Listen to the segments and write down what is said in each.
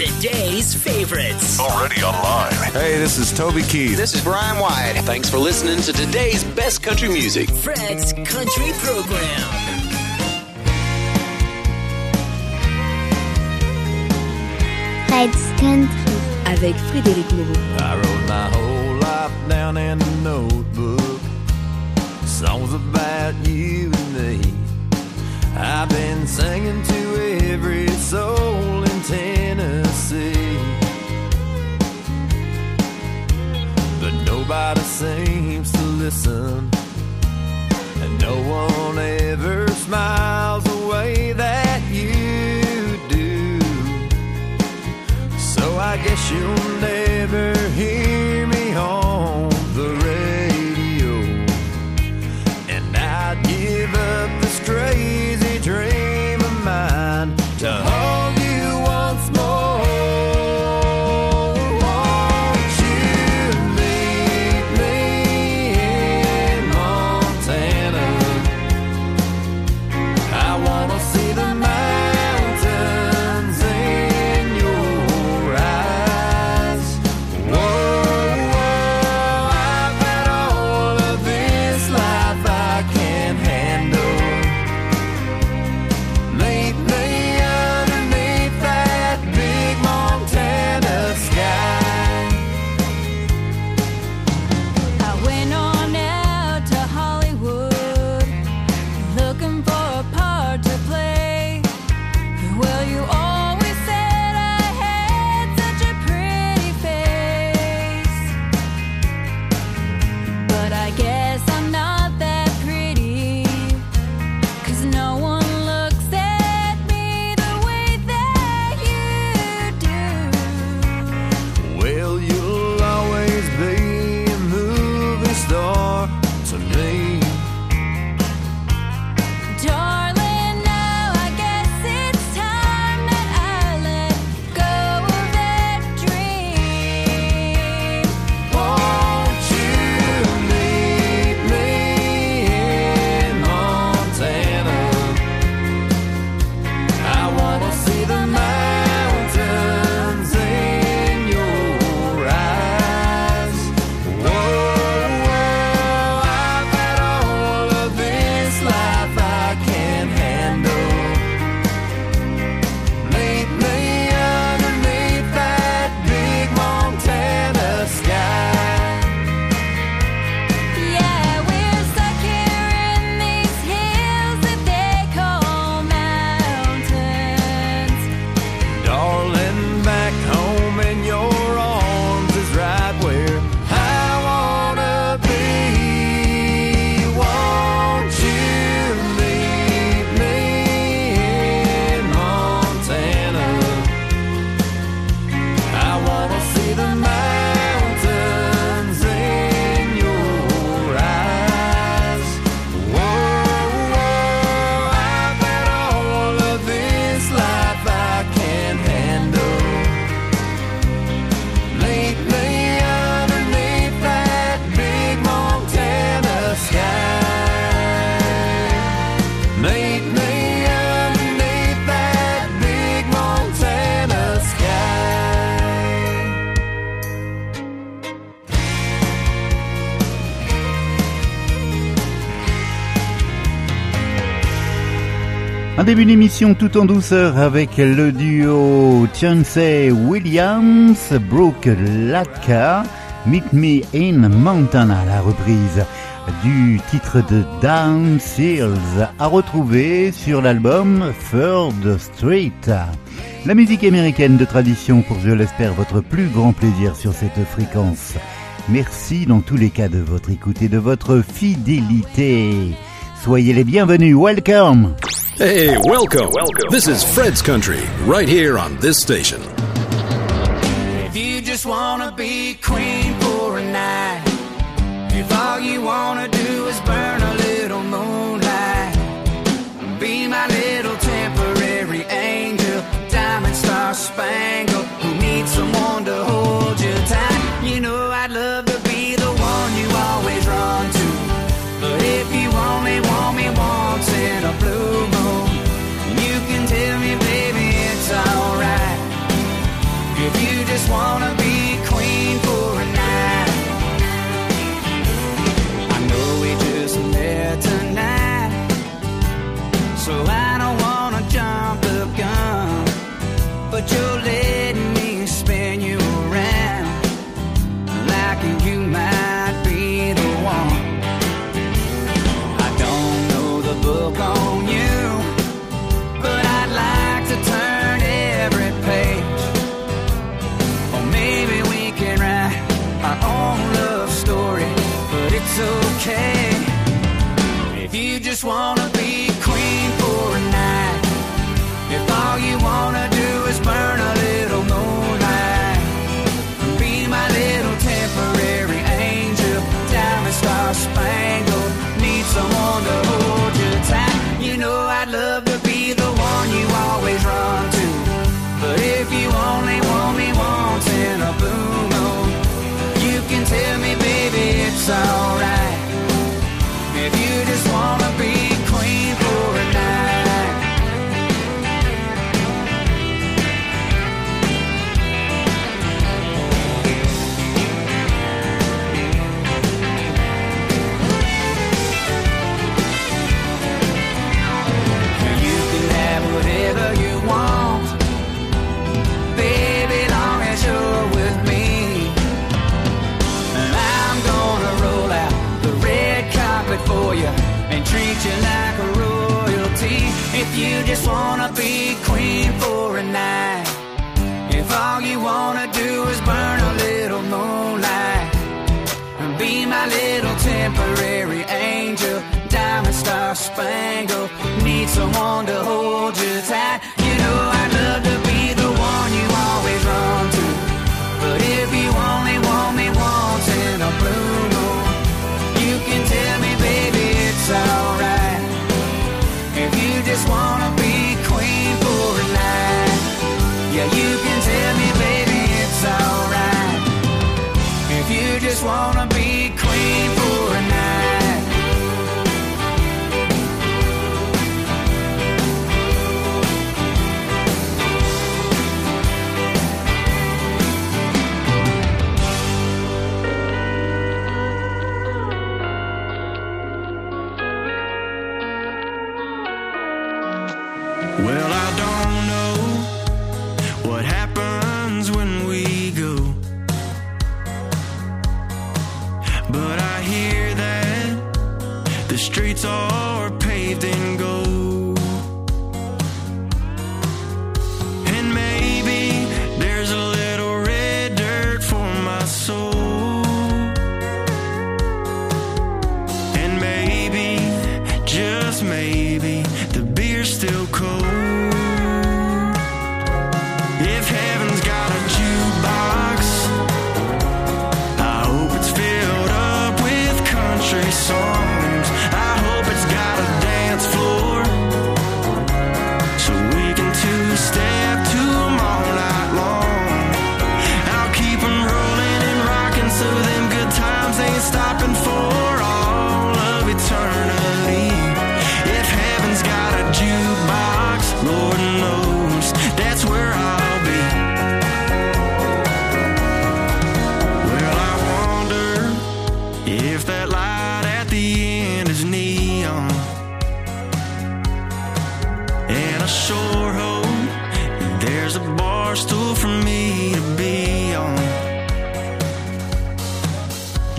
Today's favorites. Already online. Hey, this is Toby Keith. This is Brian White. Thanks for listening to today's best country music. Fred's Country Program. Fred's Country. Avec Frédéric Moreau. I wrote my whole life down in a notebook. Songs about you and me. I've been singing to every soul Tennessee. But nobody seems to listen. And no one ever smiles the way that you do. So I guess you'll never hear Un début d'émission tout en douceur avec le duo Chauncey Williams, Brooke Latka, Meet Me in Montana, la reprise du titre de Down Seals à retrouver sur l'album Third Street. La musique américaine de tradition pour, je l'espère, votre plus grand plaisir sur cette fréquence. Merci dans tous les cas de votre écoute et de votre fidélité. Soyez les bienvenus. Welcome. Hey, welcome. Welcome. This is Fred's Country, right here on this station. If you just wanna be queen for a night, if all you wanna do just wanna be queen for a night. If all you wanna do is burn a little moonlight, be my little temporary angel, diamond star spangled. Need someone to hold you tight. You know I'd love to be the one you always run to, but if you only want me once in a blue moon, you can tell me, baby, it's alright. spangled. Need someone to hold.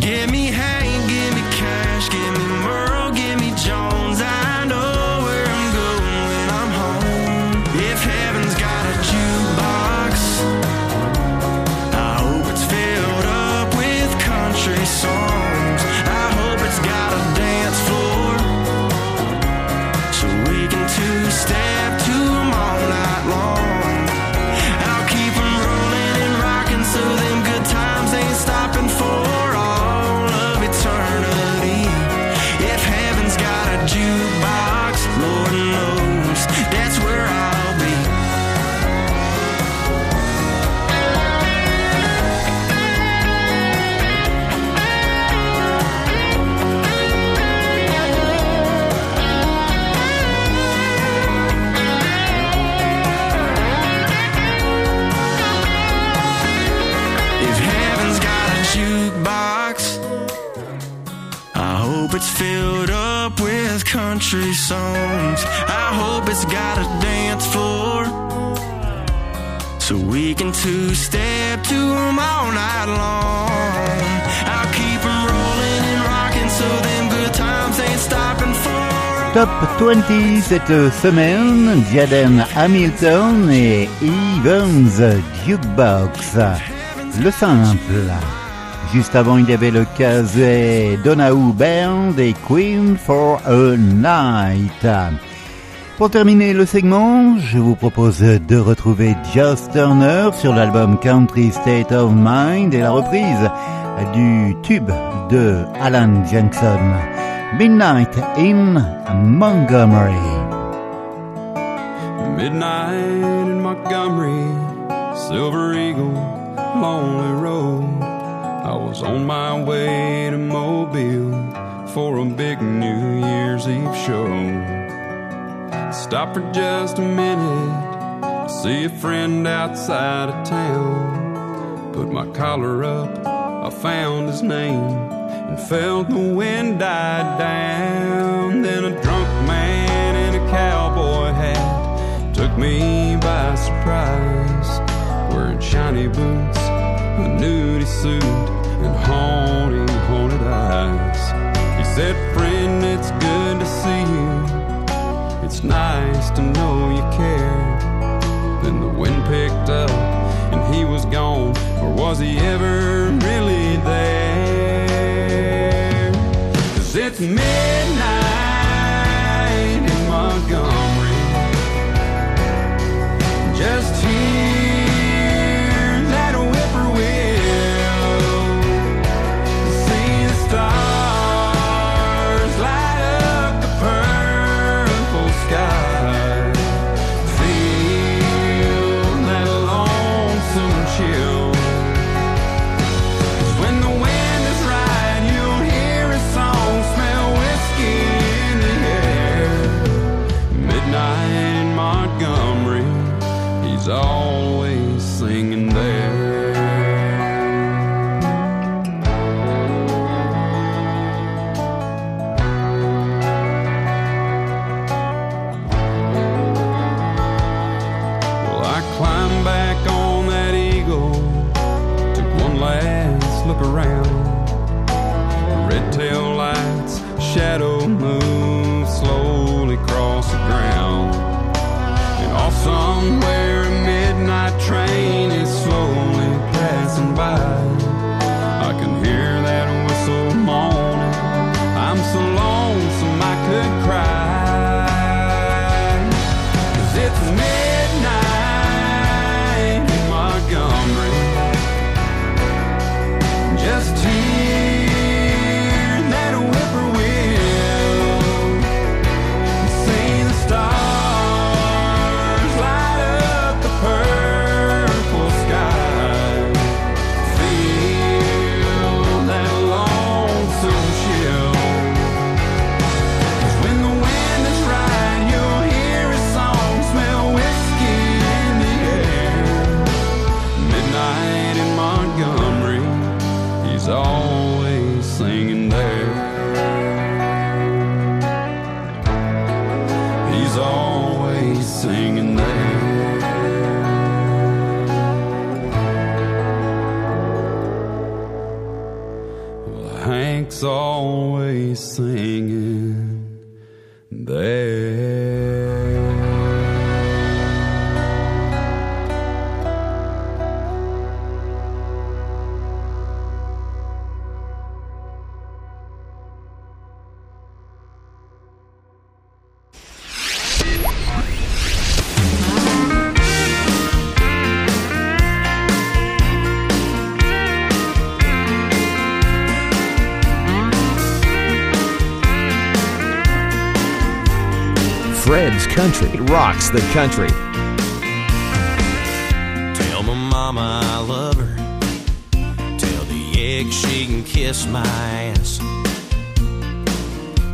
Give me hang, give me cash, give me murder. country songs. I hope it's got a dance floor. So we can two step to them all night long. I'll keep them rolling and rocking so them good times ain't stopping for. Top 20 cette semaine, Diadem Hamilton et Evans Dukebox. Le simple. Juste avant, il y avait le casé Donahue Band et Queen for a Night. Pour terminer le segment, je vous propose de retrouver Joss Turner sur l'album Country State of Mind et la reprise du tube de Alan Jackson, Midnight in Montgomery. Midnight in Montgomery, Silver Eagle, Lonely Road. I was on my way to Mobile for a big New Year's Eve show. Stop for just a minute to see a friend outside of town. Put my collar up, I found his name and felt the wind die down. Then a drunk man in a cowboy hat took me by surprise, wearing shiny boots, a nudie suit, and haunting, haunted eyes. He said, Friend, it's good to see you. It's nice to know you care. Then the wind picked up and he was gone, or was he ever really there? Cause it's midnight Red Fred's Country rocks the country. Tell my mama I love her. Tell the egg she can kiss my ass.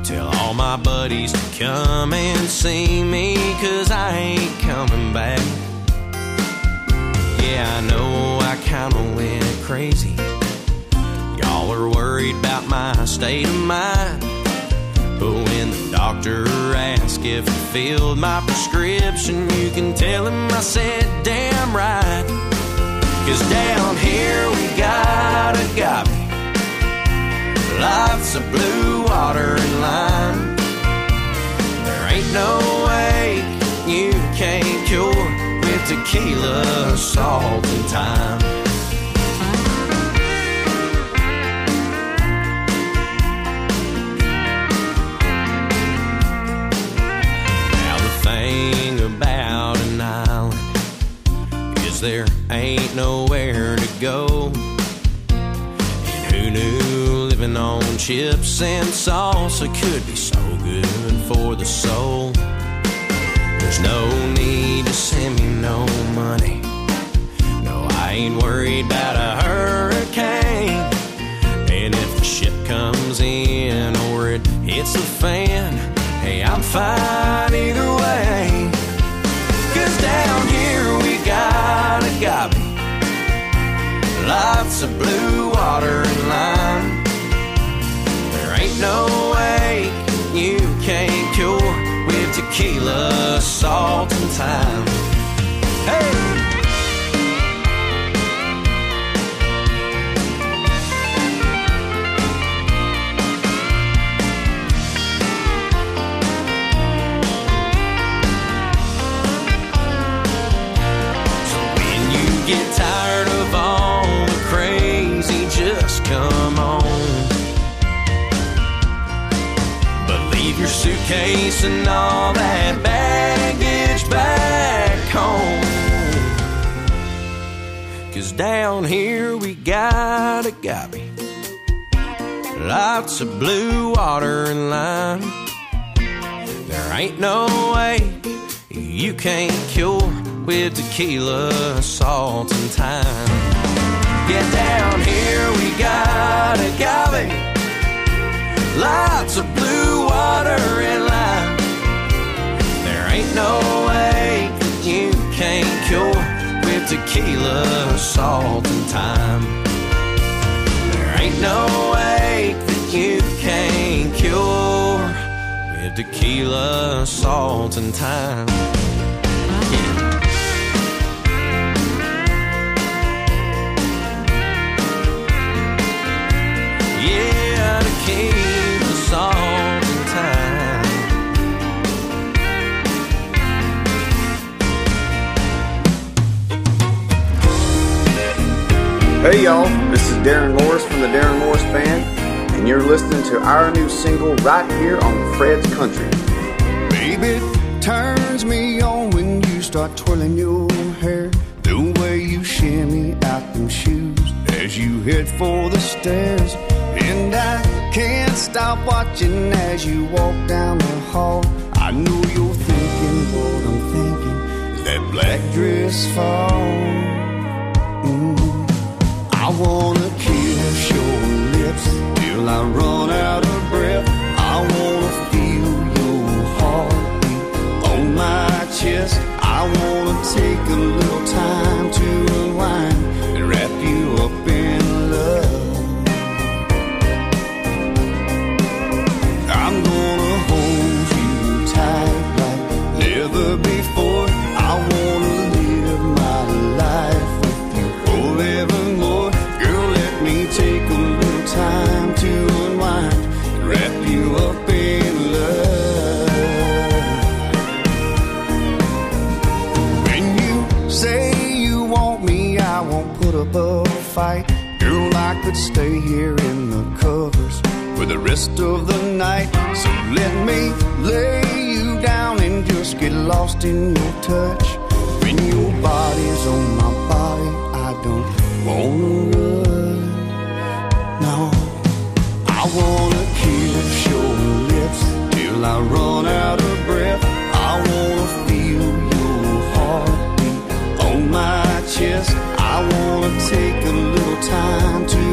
Tell all my buddies to come and see me, cause I ain't coming back. Yeah, I know I kinda went crazy. Y'all are worried about my state of mind. But when the doctor asked if I filled my prescription, you can tell him I said, damn right. Cause down here we got agave, lots of blue water and lime. There ain't no way you can't cure with tequila, salt, and time. Thing about an island is there ain't nowhere to go. And who knew living on chips and salsa could be so good for the soul? There's no need to send me no money, no I ain't worried about a hurricane. And if the ship comes in or it hits the fan, hey, I'm fine either way. Cause down here we got agave, lots of blue water and lime. There ain't no way you can't cure with tequila, salt, and time. Hey! Suitcase and all that baggage back home. Cause down here we got agave. Lots of blue water and lime. There ain't no way you can't cure with tequila, salt, and time. Get down here, we got agave. Lots of blue water and lime. There ain't no way that you can't cure with tequila, salt, and time. There ain't no way that you can't cure with tequila, salt, and time. Hey y'all, this is Daren Morris from the Daren Morris Band, and you're listening to our new single right here on Fred's Country. Baby, turns me on when you start twirling your hair. The way you shimmy out them shoes as you head for the stairs. And I can't stop watching as you walk down the hall. I know you're thinking what I'm thinking, that black dress fall? I wanna kiss your lips till I run out of breath. I wanna feel your heartbeat on my chest. I wanna take a little time to unwind and wrap you up in fight. Girl, I could stay here in the covers for the rest of the night. So let me lay you down and just get lost in your touch. When your body's on my body, I don't wanna run. No, I wanna kiss your lips till I run out of breath. I wanna feel your heartbeat on my chest. I wanna take a little time to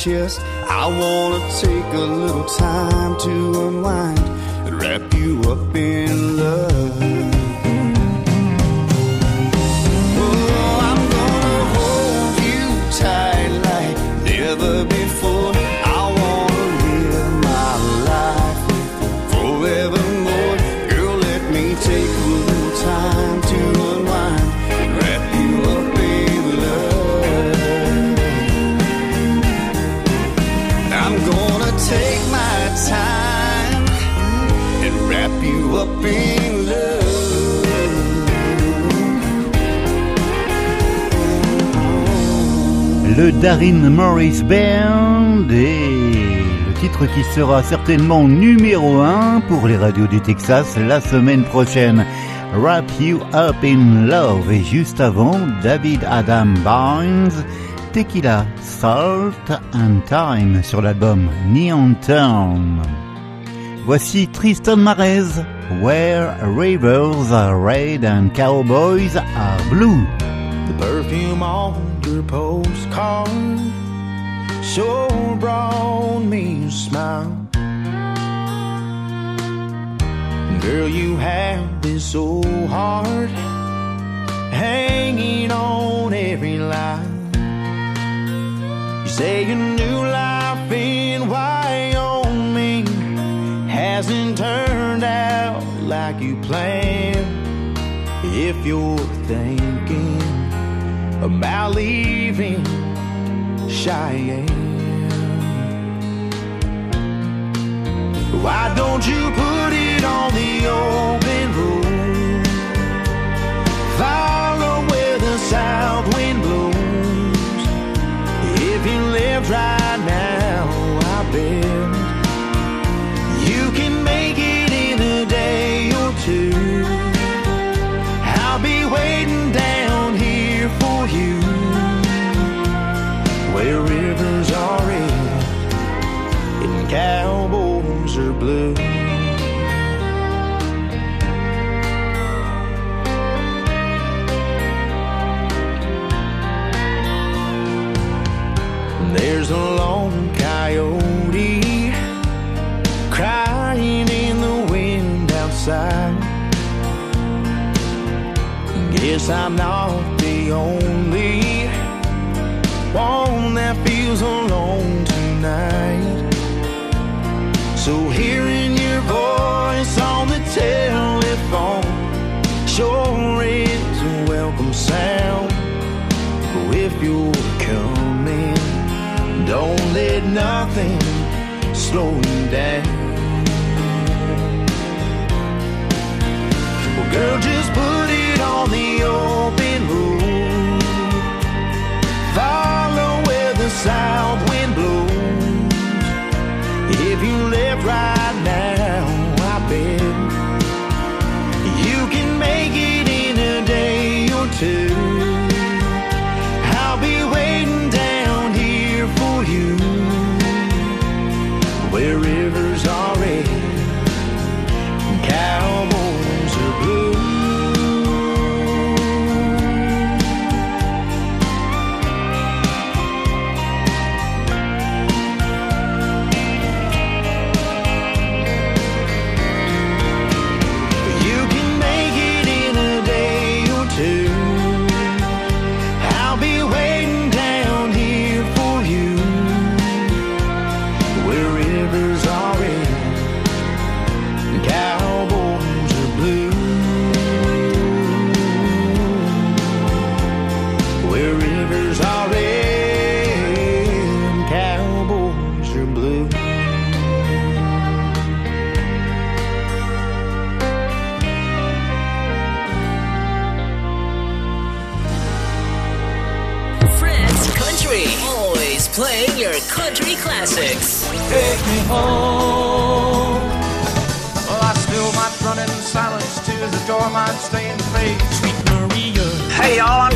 chest. I wanna take a little time to unwind Darin Morris Band et le titre qui sera certainement numéro 1 pour les radios du Texas la semaine prochaine. Wrap You Up in Love et juste avant David Adam Barnes, Tequila, Salt and Time sur l'album Neon Town. Voici Tristan Marez, Where Rivers are Red and Cowboys are Blue. The perfume on your postcard sure brought me a smile. Girl, you have this old heart hanging on every line. You say your new life in Wyoming hasn't turned out like you planned. If you're thinking about leaving Cheyenne. Why don't you put it on the open road? Follow where the south wind blows. If you lived right cowboys are blue. There's a lone coyote crying in the wind outside. Guess I'm not the only one that feels alone tonight. So hearing your voice on the telephone sure is a welcome sound. Oh, if you're coming, don't let nothing slow you down.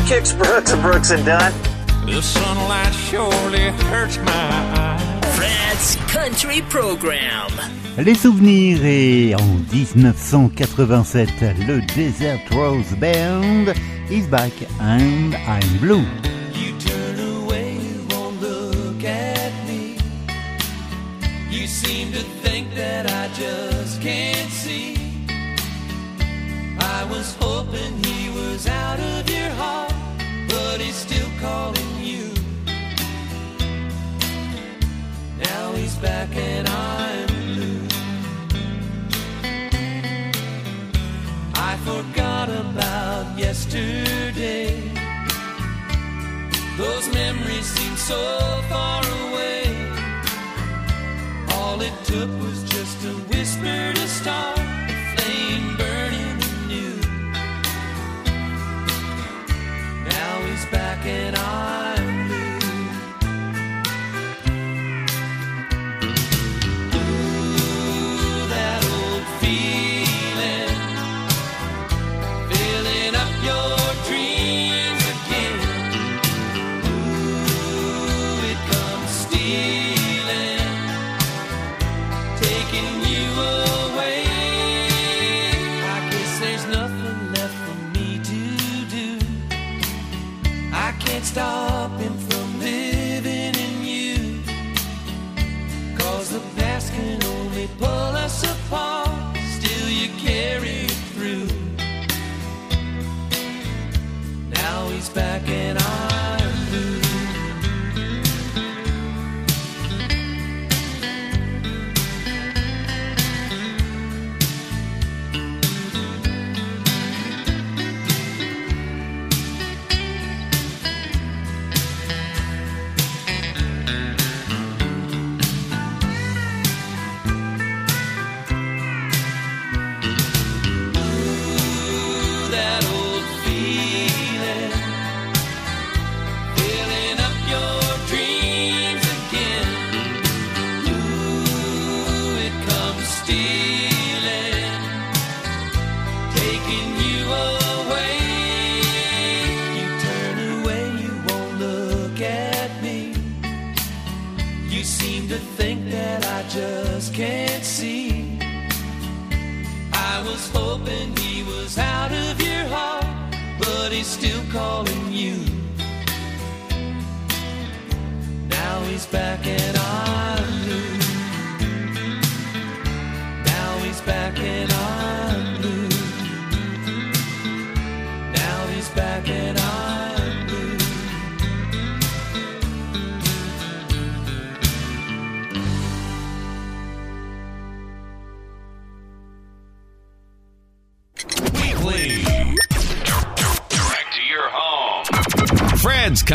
Kix Brooks of Brooks and Dunn. The sunlight surely hurts my eyes. Fred's Country Program. Les souvenirs et en 1987, le Desert Rose Band is back and I'm blue. You turn away, won't look at me. You seem to think that I just calling you. Now he's back and I'm blue. I forgot about yesterday. Those memories seem so far away. All it took was just a whisper to start back and I'm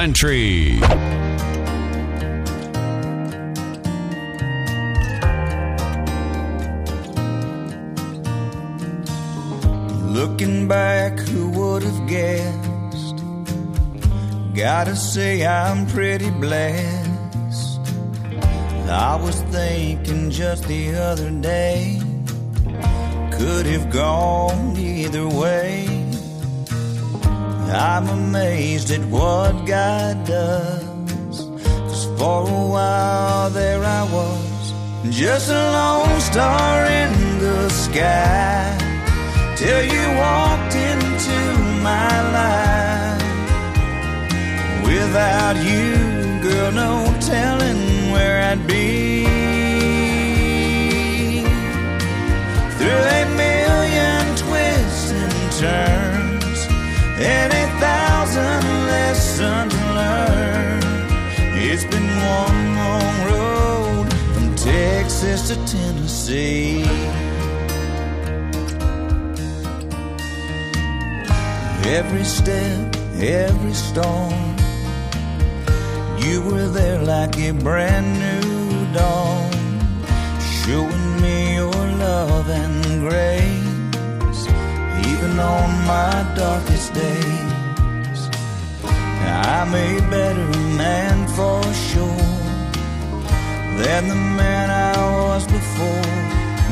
Country. Looking back, who would have guessed? Gotta say, I'm pretty blessed. I was thinking just the other day, could have gone I'm amazed at what God does. Cause for a while there I was, just a lone star in the sky till you walked into my life. Without you, girl, no telling where I'd be. Through a million twists and turns, and lessons learned. It's been one long road from Texas to Tennessee. Every step, every storm, you were there like a brand new dawn, showing me your love and grace, even on my darkest days. I'm a better man for sure than the man I was before.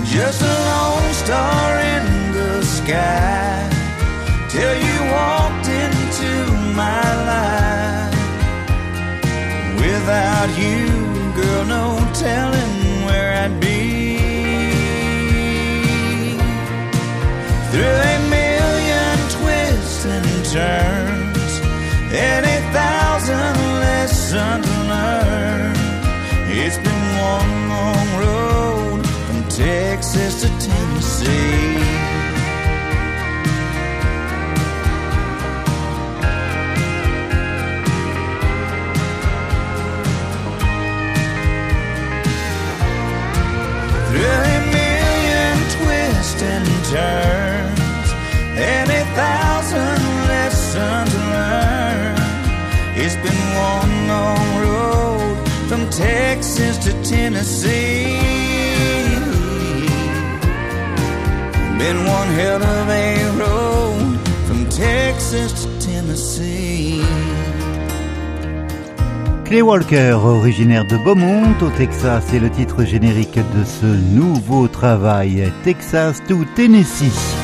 Just a lone star in the sky till you walked into my life. Without you, girl, no telling where I'd be. Through a million twists and turns, and a thousand lessons learned. It's been one long road from Texas to Tennessee. Texas to Tennessee. Clay Walker, originaire de Beaumont, au Texas, c'est le titre générique de ce nouveau travail, Texas to Tennessee.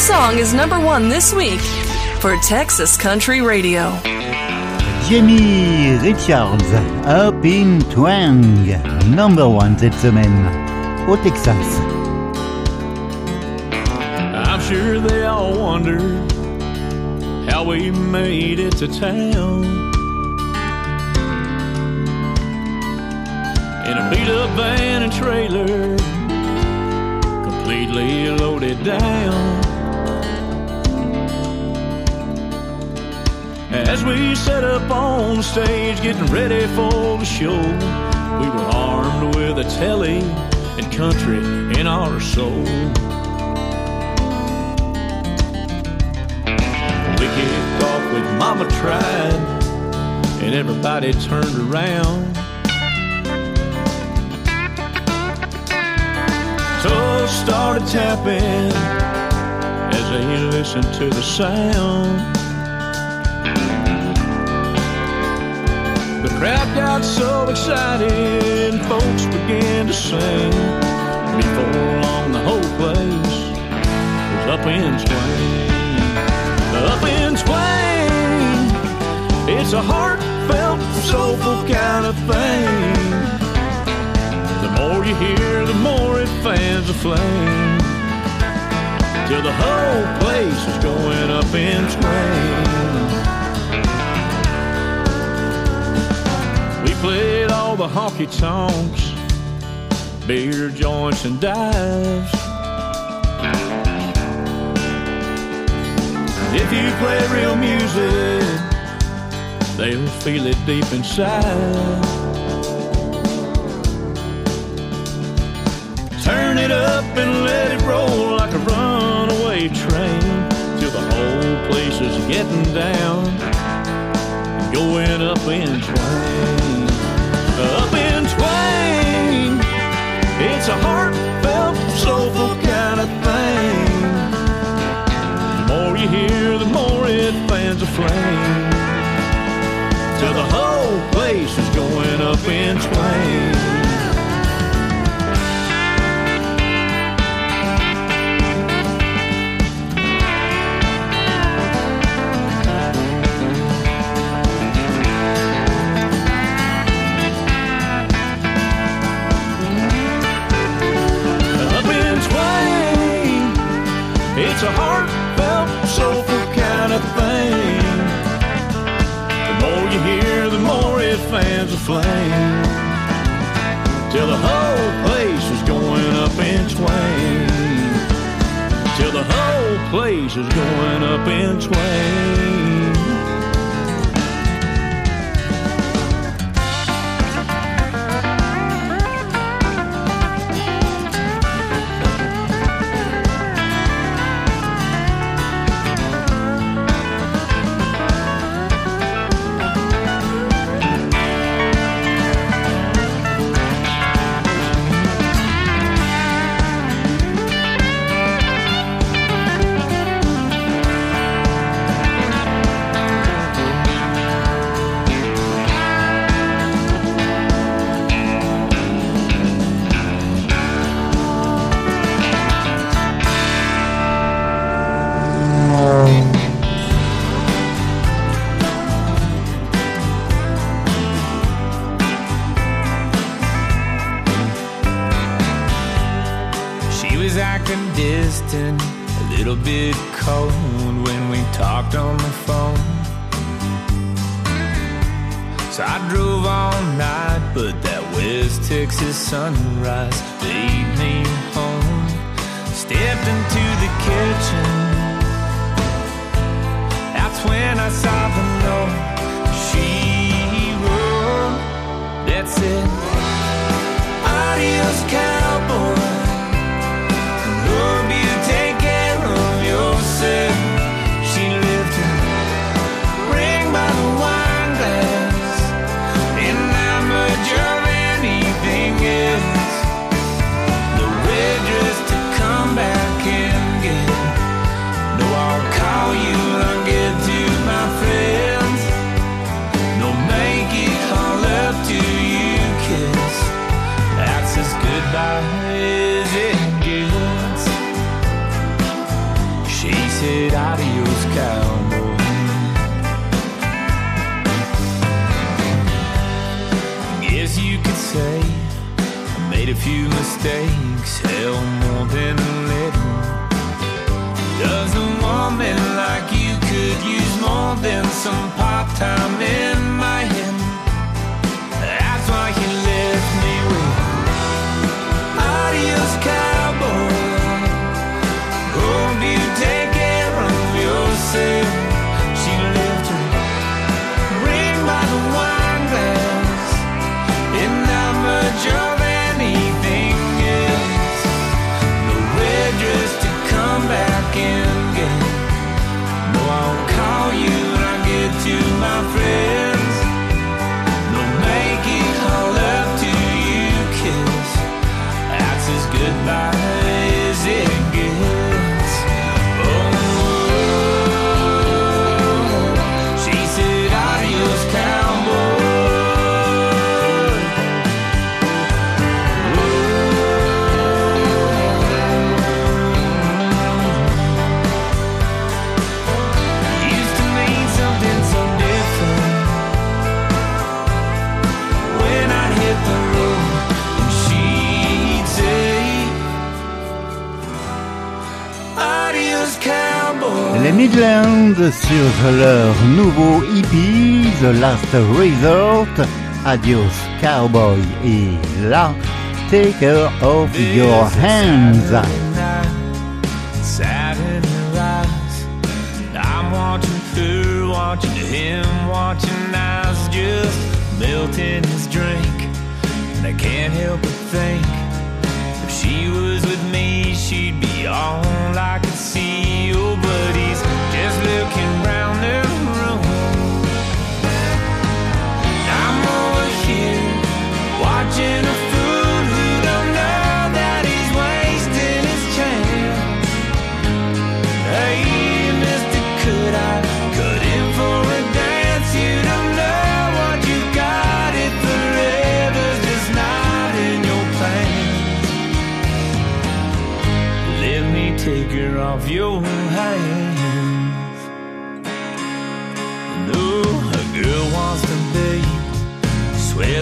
song is number one this week for Texas Country Radio. Jamie Richards, Up in Twang, number one cette semaine, au Texas. I'm sure they all wonder how we made it to town. In a beat up van and trailer, completely loaded down. As we set up on stage, getting ready for the show, we were armed with a telly and country in our soul. We kicked off with Mama Tried, and everybody turned around. Toes started tapping as they listened to the sound. Crowd got so excited, folks began to sing. Before long, the whole place was up in swing. Up in swing. It's a heartfelt, soulful kind of thing. The more you hear, the more it fans the flame. Till the whole place is going up in swing. Played all the honky tonks, beer joints and dives. If you play real music, they'll feel it deep inside. Turn it up and let it roll like a runaway train till the whole place is getting down, going up in twang, a flame, till the whole place is going up in twang. Fans a flame. Till the whole place is going up in twang. Till the whole place is going up in twang. Said, Adios, cowboy. Guess you could say I made a few mistakes, hell, more than a little. Does a woman like you could use more than some part time in Midland sur leur nouveau EP The Last Resort. Adios Cowboy et là, Take Her Off Your Hands. Sad in her eyes. I'm watching her, watching him, watching eyes just melt in his drink. And I can't help but think she was with me, she'd be all I could see. Oh, but he's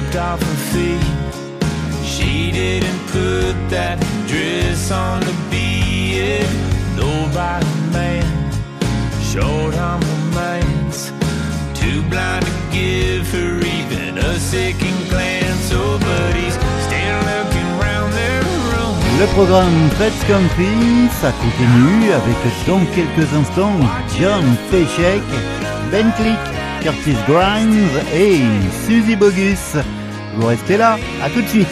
swept off her feet. She didn't put that dress on to be it. Nobody man, short on romance. Too blind to give her even a second glance. Oh, but. Le programme Fred's Country, ça continue avec dans quelques instants John Peshek, Ben Click, Curtis Grimes et Suzy Bogus. Vous restez là, à tout de suite.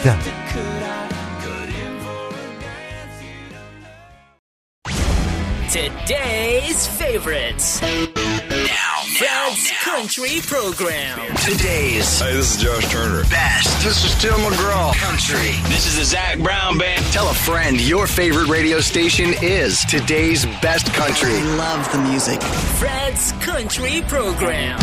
Today's favorites. Now, Fred's Country Program. Today's Hey, this is Josh Turner. best. This is Tim McGraw. Country. This is the Zac Brown Band. Tell a friend your favorite radio station is today's best country. I love the music. Fred's Country Program.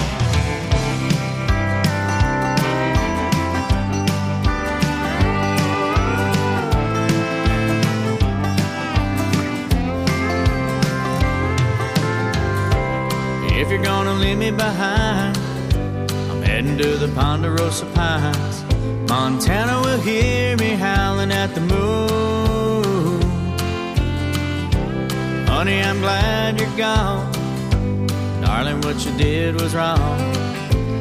Leave me behind, I'm heading to the Ponderosa Pines. Montana will hear me howling at the moon. Honey, I'm glad you're gone. Darling, what you did was wrong.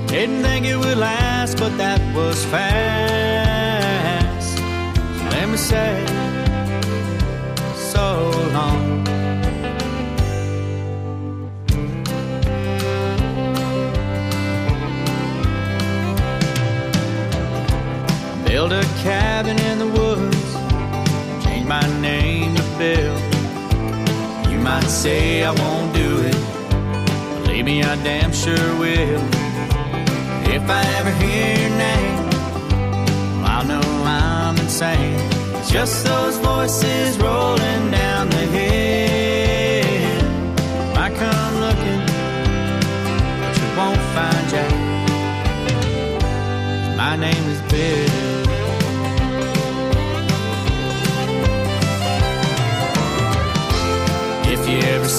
Didn't think it would last, but that was fast. So let me say, so long. Build a cabin in the woods, change my name to Bill. You might say I won't do it, believe me, I damn sure will. If I ever hear your name, well, I'll know I'm insane. It's just those voices rolling down the hill. Might come looking, but you won't find Jack. My name is Bill.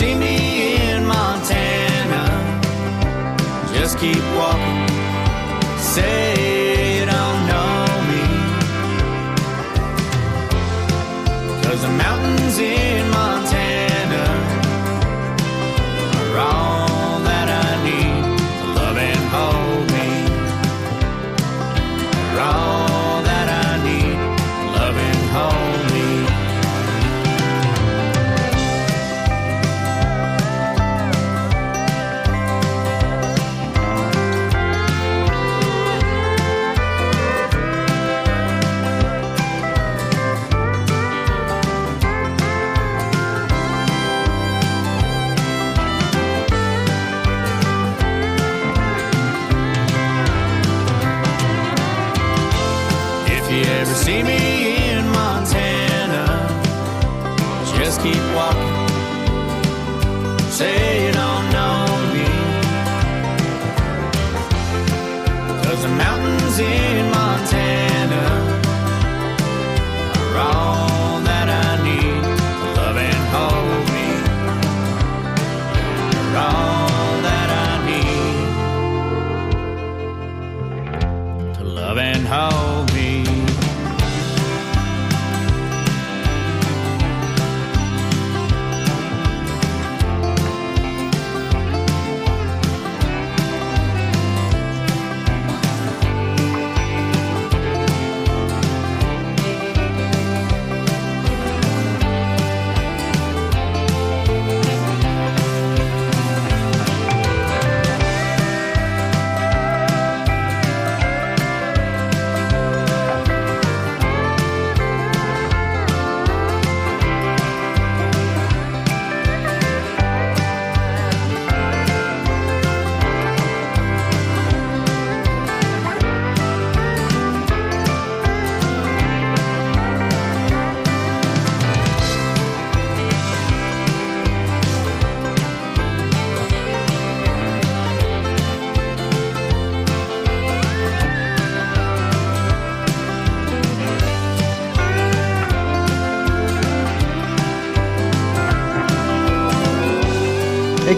See me in Montana, just keep walking. Say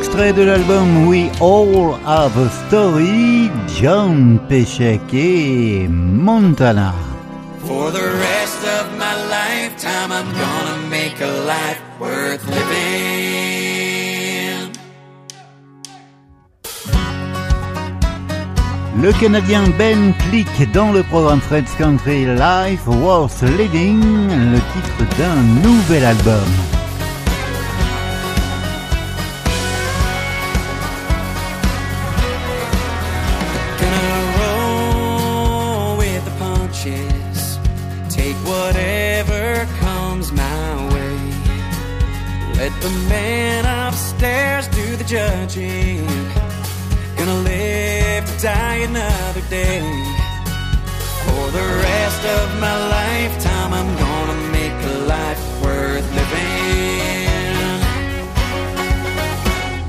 extrait de l'album We All Have a Story, John Peshek et Montana. For the rest of my lifetime, I'm gonna make a life worth living. Le Canadien Ben Click dans le programme Fred's Country Life Worth Living, le titre d'un nouvel album. The man upstairs do the judging. Gonna live to die another day. For the rest of my lifetime, I'm gonna make a life worth living.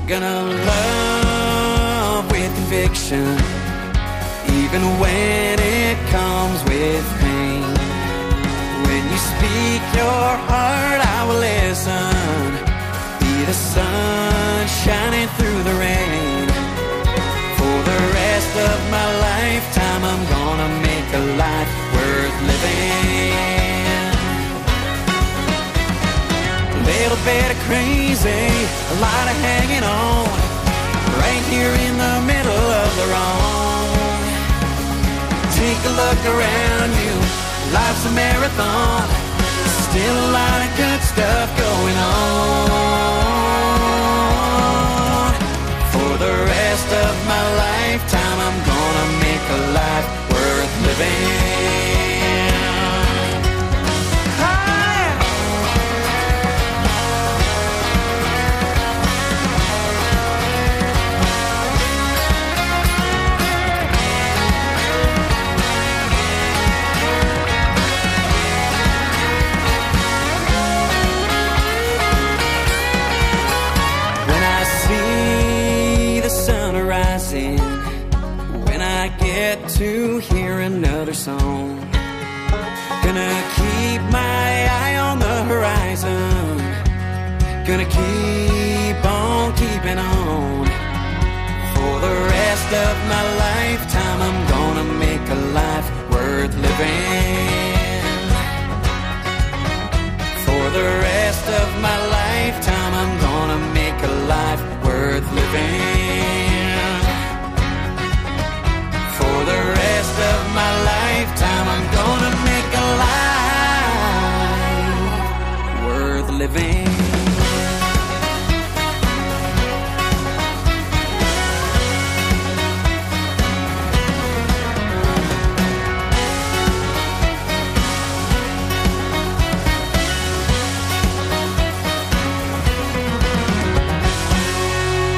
Gonna love with conviction, even when it comes with pain. When you speak your heart, I will listen. The sun shining through the rain. For the rest of my lifetime, I'm gonna make a life worth living. A little bit of crazy, a lot of hanging on. Right here in the middle of the wrong. Take a look around you, life's a marathon. Still a lot of good stuff going on. Of my lifetime, I'm gonna make a life worth living. To hear another song, gonna keep my eye on the horizon, gonna keep on keeping on. For the rest of my lifetime, I'm gonna make a life worth living. For the rest of my lifetime, I'm gonna make a life worth living. Of my lifetime, I'm gonna make a life worth living.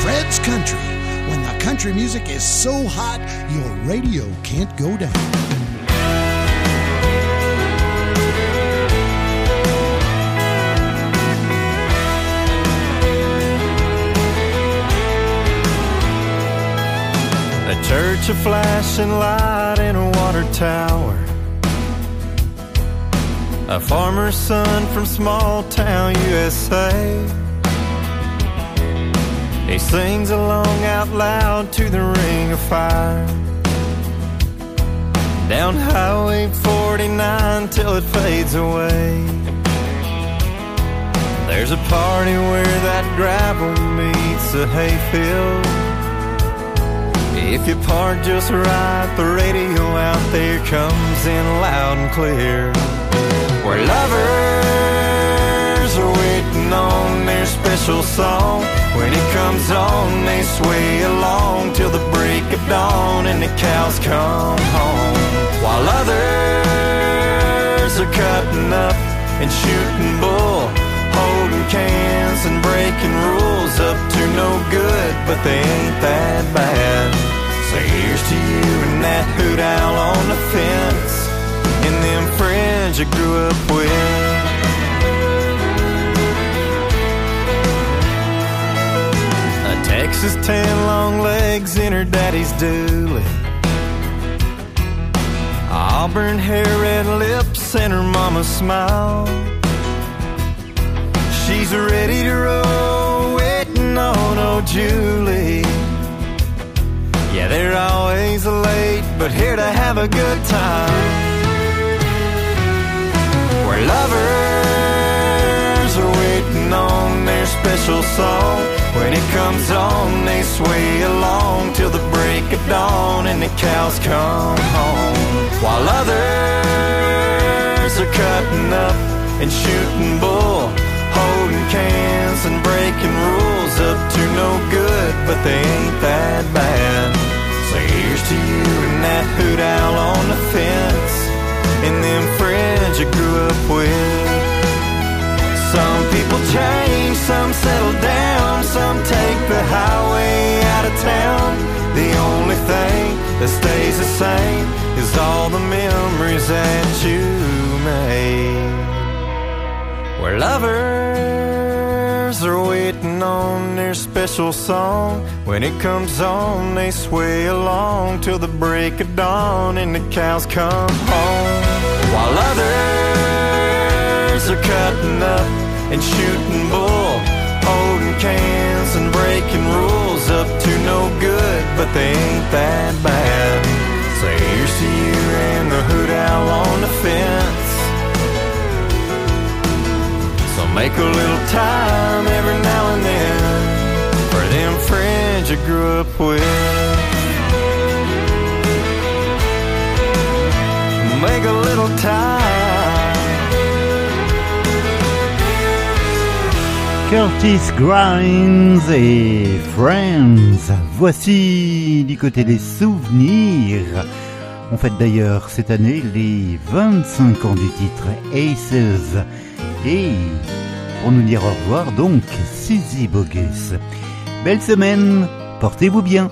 Fred's Country. When the country music is so hot, radio can't go down. A church, a flashing light, and a water tower. A farmer's son from small town USA. He sings along out loud to the ring of fire. Down Highway 49 till it fades away. There's a party where that gravel meets the hayfield. If you park just right, the radio out there comes in loud and clear. Where lovers are waiting on their special song. When it comes on, they sway along till the break of dawn and the cows come home. While others are cutting up and shooting bull, holding cans and breaking rules up to no good, but they ain't that bad. So here's to you and that hoot owl on the fence, and them friends you grew up with. A Texas tan, long legs in her daddy's dually. Auburn hair, red lips, and her mama's smile. She's ready to roll, waiting no, no, Julie. Yeah, they're always late, but here to have a good time. Where lovers are waiting on their special song. When it comes on, they sway along and the cows come home. While others are cutting up and shooting bull, holding cans and breaking rules up to no good, but they ain't that bad. So here's to you and that hoot owl on the fence, and them friends you grew up with. Some people change, some settle down, some take the highway out of town. That stays the same is all the memories that you made. Where lovers are waiting on their special song. When it comes on, they sway along till the break of dawn and the cows come home. While others are cutting up and shooting bull, holding cans and breaking rules up to no good, but they ain't that bad. So here's to you and the hoot owl on the fence. So make a little time every now and then for them friends you grew up with. Make a little time. Curtis Grimes et Friends. Voici du côté des souvenirs. On fête d'ailleurs cette année les 25 ans du titre Aces. Et pour nous dire au revoir, donc, Suzy Bogus. Belle semaine, portez-vous bien.